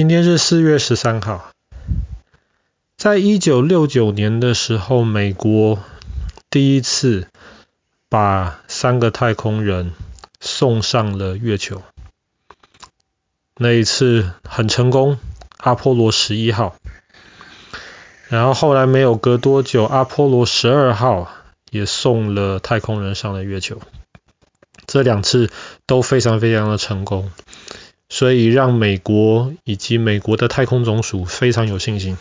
今天是四月十三号。在一九六九年的时候，美国第一次把三个太空人送上了月球。那一次很成功，阿波罗十一号。然后后来没有隔多久，阿波罗十二号也送了太空人上了月球。这两次都非常非常的成功，所以让美国以及美国的太空总署非常有信心。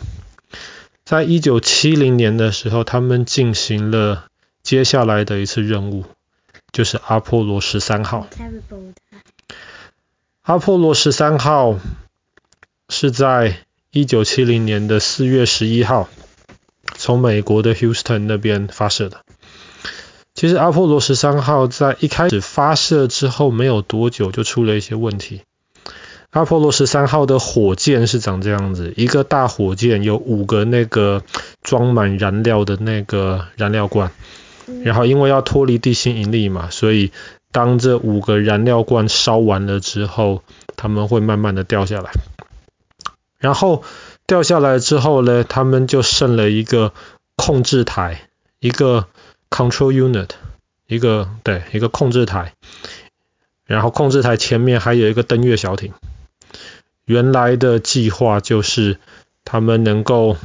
在一九七零年的时候，他们进行了接下来的一次任务，就是阿波罗十三号。阿波罗十三号是在一九七零年的四月十一号，从美国的 Houston 那边发射的。其实阿波罗十三号在一开始发射之后没有多久就出了一些问题。阿波罗十三号的火箭是长这样子，一个大火箭有五个那个装满燃料的那个燃料罐，然后因为要脱离地心引力嘛，所以当这五个燃料罐烧完了之后，它们会慢慢的掉下来。然后掉下来之后呢，他们就剩了一个控制台，一个 control unit，一个对，一个控制台。然后控制台前面还有一个登月小艇。原来的计划就是他们能够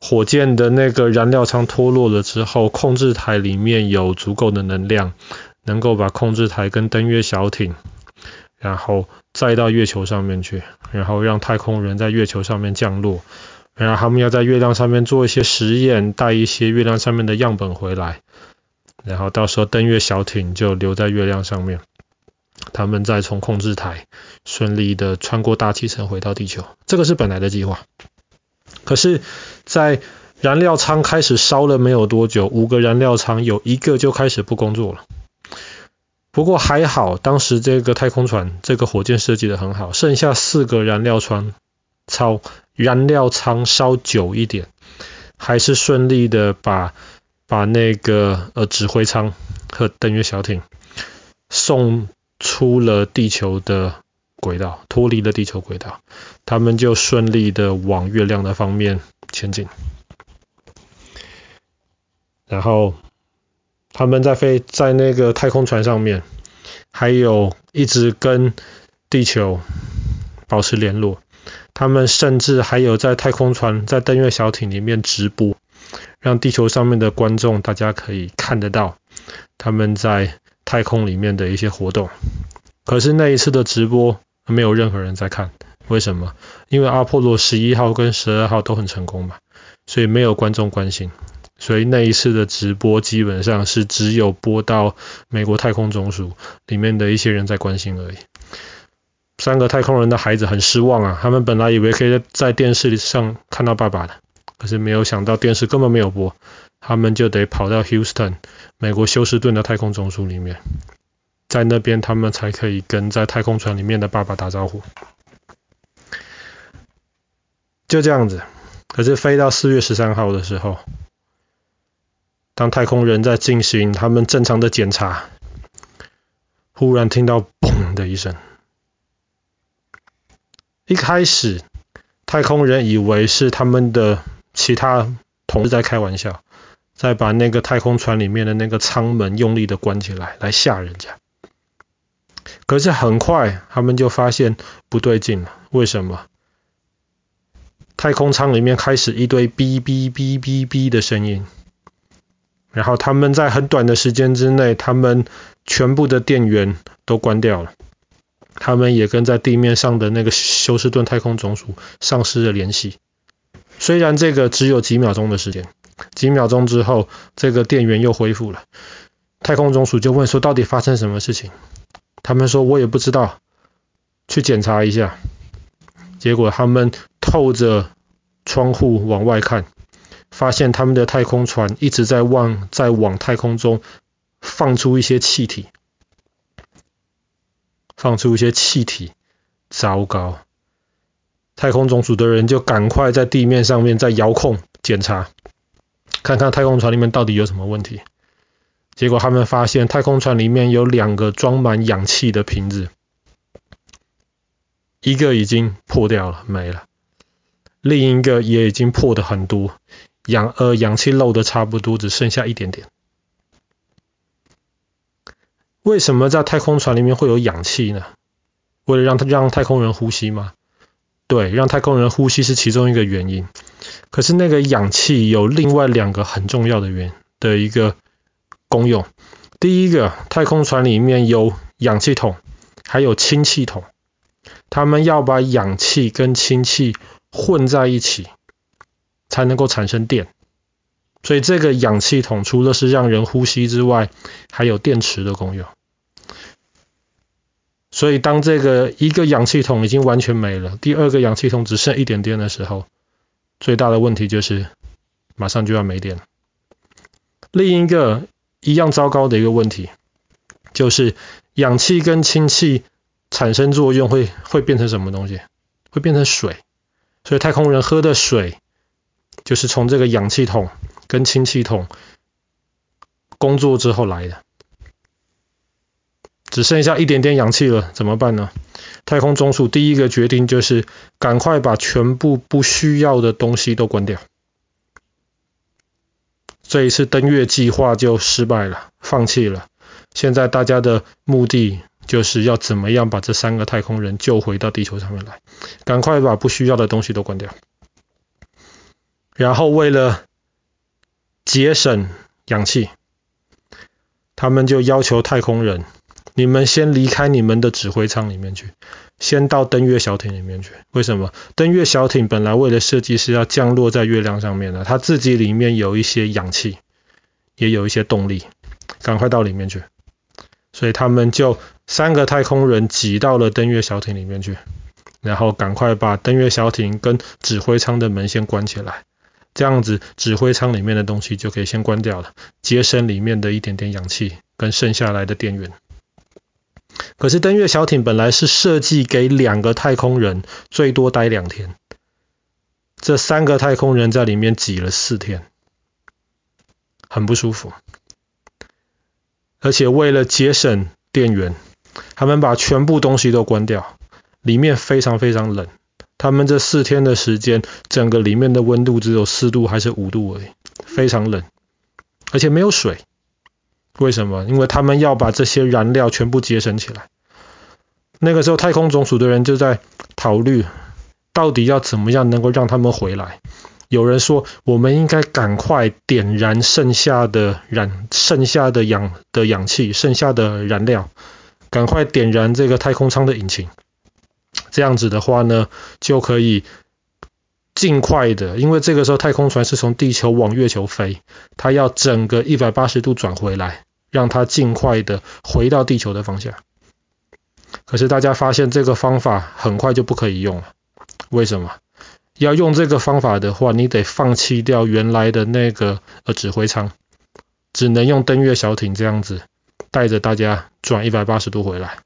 火箭的那个燃料舱脱落了之后，控制台里面有足够的能量，能够把控制台跟登月小艇，然后载到月球上面去，然后让太空人在月球上面降落，然后他们要在月亮上面做一些实验，带一些月亮上面的样本回来，然后到时候登月小艇就留在月亮上面，他们再从控制台顺利的穿过大气层回到地球，这个是本来的计划。可是，在燃料舱开始烧了没有多久，五个燃料舱有一个就开始不工作了。不过还好，当时这个太空船这个火箭设计得很好，剩下四个燃料舱，超燃料舱烧久一点，还是顺利的把把那个呃指挥舱和登月小艇送出了地球的轨道，脱离了地球轨道，他们就顺利的往月亮的方面前进，然后。他们在飞在那个太空船上面，还有一直跟地球保持联络。他们甚至还有在太空船在登月小艇里面直播，让地球上面的观众大家可以看得到他们在太空里面的一些活动。可是那一次的直播没有任何人在看，为什么？因为阿波罗十一号跟十二号都很成功嘛，所以没有观众关心。所以那一次的直播基本上是只有播到美国太空总署里面的一些人在关心而已。三个太空人的孩子很失望啊，他们本来以为可以在电视上看到爸爸的，可是没有想到电视根本没有播，他们就得跑到 Houston 美国休斯顿的太空总署里面，在那边他们才可以跟在太空船里面的爸爸打招呼。就这样子，可是飞到四月十三号的时候。当太空人在进行他们正常的检查，忽然听到“砰”的一声。一开始，太空人以为是他们的其他同事在开玩笑，再把那个太空船里面的那个舱门用力的关起来，来吓人家。可是很快，他们就发现不对劲了。为什么？太空舱里面开始一堆“哔哔哔哔哔”的声音。然后他们在很短的时间之内，他们全部的电源都关掉了，他们也跟在地面上的那个休斯顿太空总署丧失了联系。虽然这个只有几秒钟的时间，几秒钟之后，这个电源又恢复了。太空总署就问说：“到底发生什么事情？”他们说：“我也不知道，去检查一下。”结果他们透着窗户往外看。发现他们的太空船一直在往在往太空中放出一些气体，放出一些气体，糟糕！太空总署的人就赶快在地面上面在遥控检查，看看太空船里面到底有什么问题。结果他们发现太空船里面有两个装满氧气的瓶子，一个已经破掉了，没了；另一个也已经破的很多，氧呃氧气漏的差不多，只剩下一点点。为什么在太空船里面会有氧气呢？为了让它让太空人呼吸吗？对，让太空人呼吸是其中一个原因。可是那个氧气有另外两个很重要的原的一个功用。第一个，太空船里面有氧气筒，还有氢气筒。他们要把氧气跟氢气混在一起，才能够产生电。所以这个氧气筒除了是让人呼吸之外，还有电池的功用。所以当这个一个氧气筒已经完全没了，第二个氧气筒只剩一点点的时候，最大的问题就是马上就要没电。另一个一样糟糕的一个问题，就是氧气跟氢气。产生作用会会变成什么东西？会变成水。所以太空人喝的水就是从这个氧气筒跟氢气筒工作之后来的。只剩下一点点氧气了，怎么办呢？太空总署第一个决定就是赶快把全部不需要的东西都关掉。这一次登月计划就失败了，放弃了。现在大家的目的。就是要怎么样把这三个太空人救回到地球上面来，赶快把不需要的东西都关掉。然后为了节省氧气，他们就要求太空人，你们先离开你们的指挥舱里面去，先到登月小艇里面去。为什么？登月小艇本来为了设计是要降落在月亮上面的，它自己里面有一些氧气，也有一些动力，赶快到里面去。所以他们就三个太空人挤到了登月小艇里面去，然后赶快把登月小艇跟指挥舱的门先关起来，这样子指挥舱里面的东西就可以先关掉了，节省里面的一点点氧气跟剩下来的电源。可是登月小艇本来是设计给两个太空人最多待两天，这三个太空人在里面挤了四天，很不舒服。而且为了节省电源，他们把全部东西都关掉，里面非常非常冷。他们这四天的时间，整个里面的温度只有四度还是五度而已，非常冷，而且没有水。为什么？因为他们要把这些燃料全部节省起来。那个时候，太空总署的人就在讨论，到底要怎么样能够让他们回来。有人说，我们应该赶快点燃剩下的燃、剩下的氧的氧气、剩下的燃料，赶快点燃这个太空舱的引擎。这样子的话呢，就可以尽快的，因为这个时候太空船是从地球往月球飞，它要整个一百八十度转回来，让它尽快的回到地球的方向。可是大家发现这个方法很快就不可以用了，为什么？要用这个方法的话，你得放弃掉原来的那个呃指挥舱，只能用登月小艇这样子带着大家转一百八十度回来。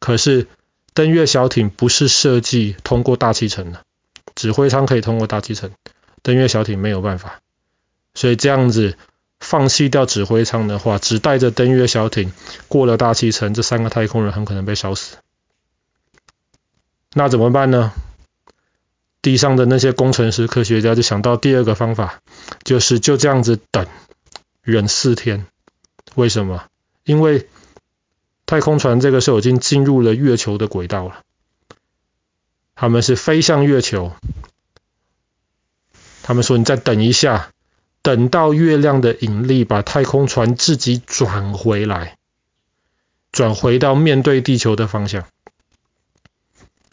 可是登月小艇不是设计通过大气层的，指挥舱可以通过大气层，登月小艇没有办法。所以这样子放弃掉指挥舱的话，只带着登月小艇过了大气层，这三个太空人很可能被烧死。那怎么办呢？地上的那些工程师、科学家就想到第二个方法，就是就这样子等，忍四天。为什么？因为太空船这个时候已经进入了月球的轨道了，他们是飞向月球。他们说：“你再等一下，等到月亮的引力把太空船自己转回来，转回到面对地球的方向。”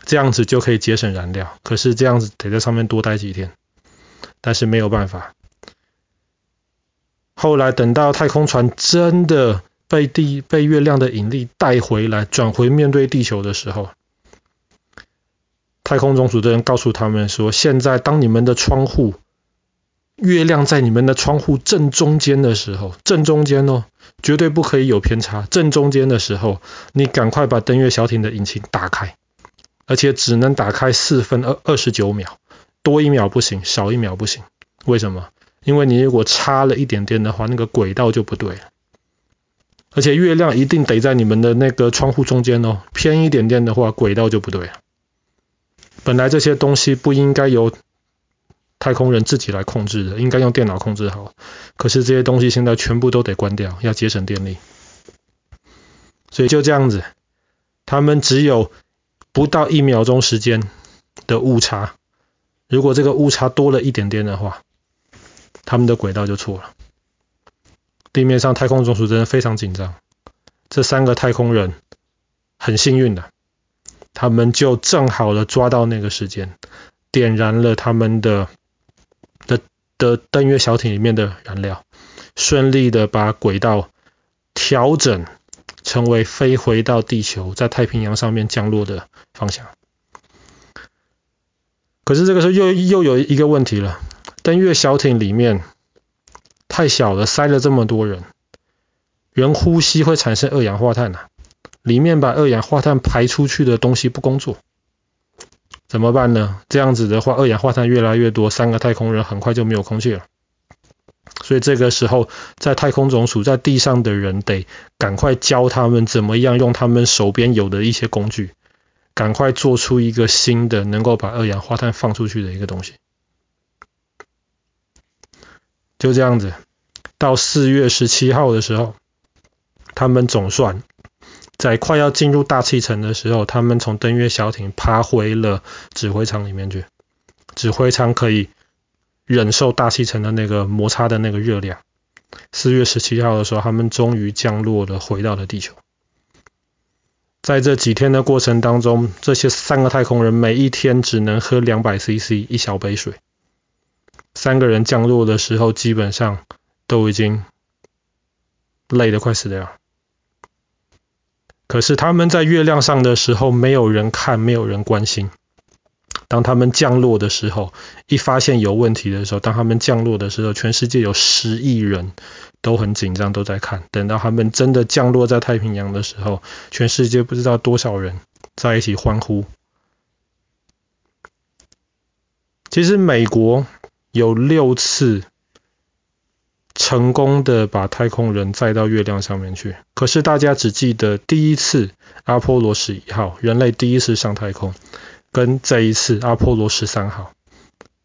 这样子就可以节省燃料，可是这样子得在上面多待几天，但是没有办法。后来等到太空船真的被地被月亮的引力带回来，转回面对地球的时候，太空总署的人告诉他们说：现在当你们的窗户，月亮在你们的窗户正中间的时候，正中间哦，绝对不可以有偏差。正中间的时候，你赶快把登月小艇的引擎打开。而且只能打开四分二二十九秒，多一秒不行，少一秒不行。为什么？因为你如果差了一点点的话，那个轨道就不对了。而且月亮一定得在你们的那个窗户中间哦，偏一点点的话，轨道就不对了。本来这些东西不应该由太空人自己来控制的，应该用电脑控制好。可是这些东西现在全部都得关掉，要节省电力。所以就这样子，他们只有不到一秒钟时间的误差。如果这个误差多了一点点的话，他们的轨道就错了。地面上太空总署真的非常紧张。这三个太空人很幸运的，他们就正好的抓到那个时间，点燃了他们的。的的登月小艇里面的燃料，顺利的把轨道调整成为飞回到地球，在太平洋上面降落的方向。可是这个时候又又有一个问题了，登月小艇里面太小了，塞了这么多人，人呼吸会产生二氧化碳呐、啊，里面把二氧化碳排出去的东西不工作。怎么办呢？这样子的话，二氧化碳越来越多，三个太空人很快就没有空气了。所以这个时候，在太空总署在地上的人得赶快教他们怎么样用他们手边有的一些工具，赶快做出一个新的能够把二氧化碳放出去的一个东西。就这样子，到四月十七号的时候，他们总算。在快要进入大气层的时候，他们从登月小艇爬回了指挥舱里面去。指挥舱可以忍受大气层的那个摩擦的那个热量。四月十七号的时候，他们终于降落了，回到了地球。在这几天的过程当中，这些三个太空人每一天只能喝两百 CC 一小杯水。三个人降落的时候，基本上都已经累得快死掉。可是他们在月亮上的时候，没有人看，没有人关心。当他们降落的时候，一发现有问题的时候，当他们降落的时候，全世界有十亿人都很紧张，都在看。等到他们真的降落在太平洋的时候，全世界不知道多少人在一起欢呼。其实美国有六次。成功的把太空人载到月亮上面去，可是大家只记得第一次阿波罗十一号，人类第一次上太空，跟这一次阿波罗十三号，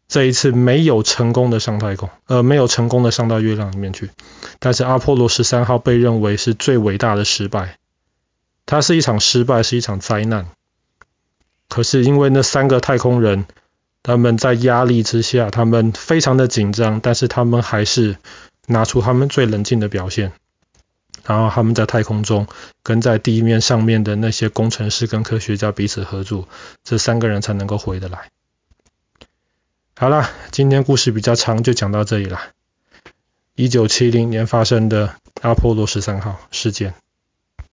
这一次没有成功的上太空，呃，没有成功的上到月亮里面去。但是阿波罗十三号被认为是最伟大的失败，它是一场失败，是一场灾难。可是因为那三个太空人，他们在压力之下，他们非常的紧张，但是他们还是。拿出他们最冷静的表现，然后他们在太空中跟在地面上面的那些工程师跟科学家彼此合作，这三个人才能够回得来。好啦，今天故事比较长，就讲到这里啦。一九七零年发生的阿波罗十三号事件。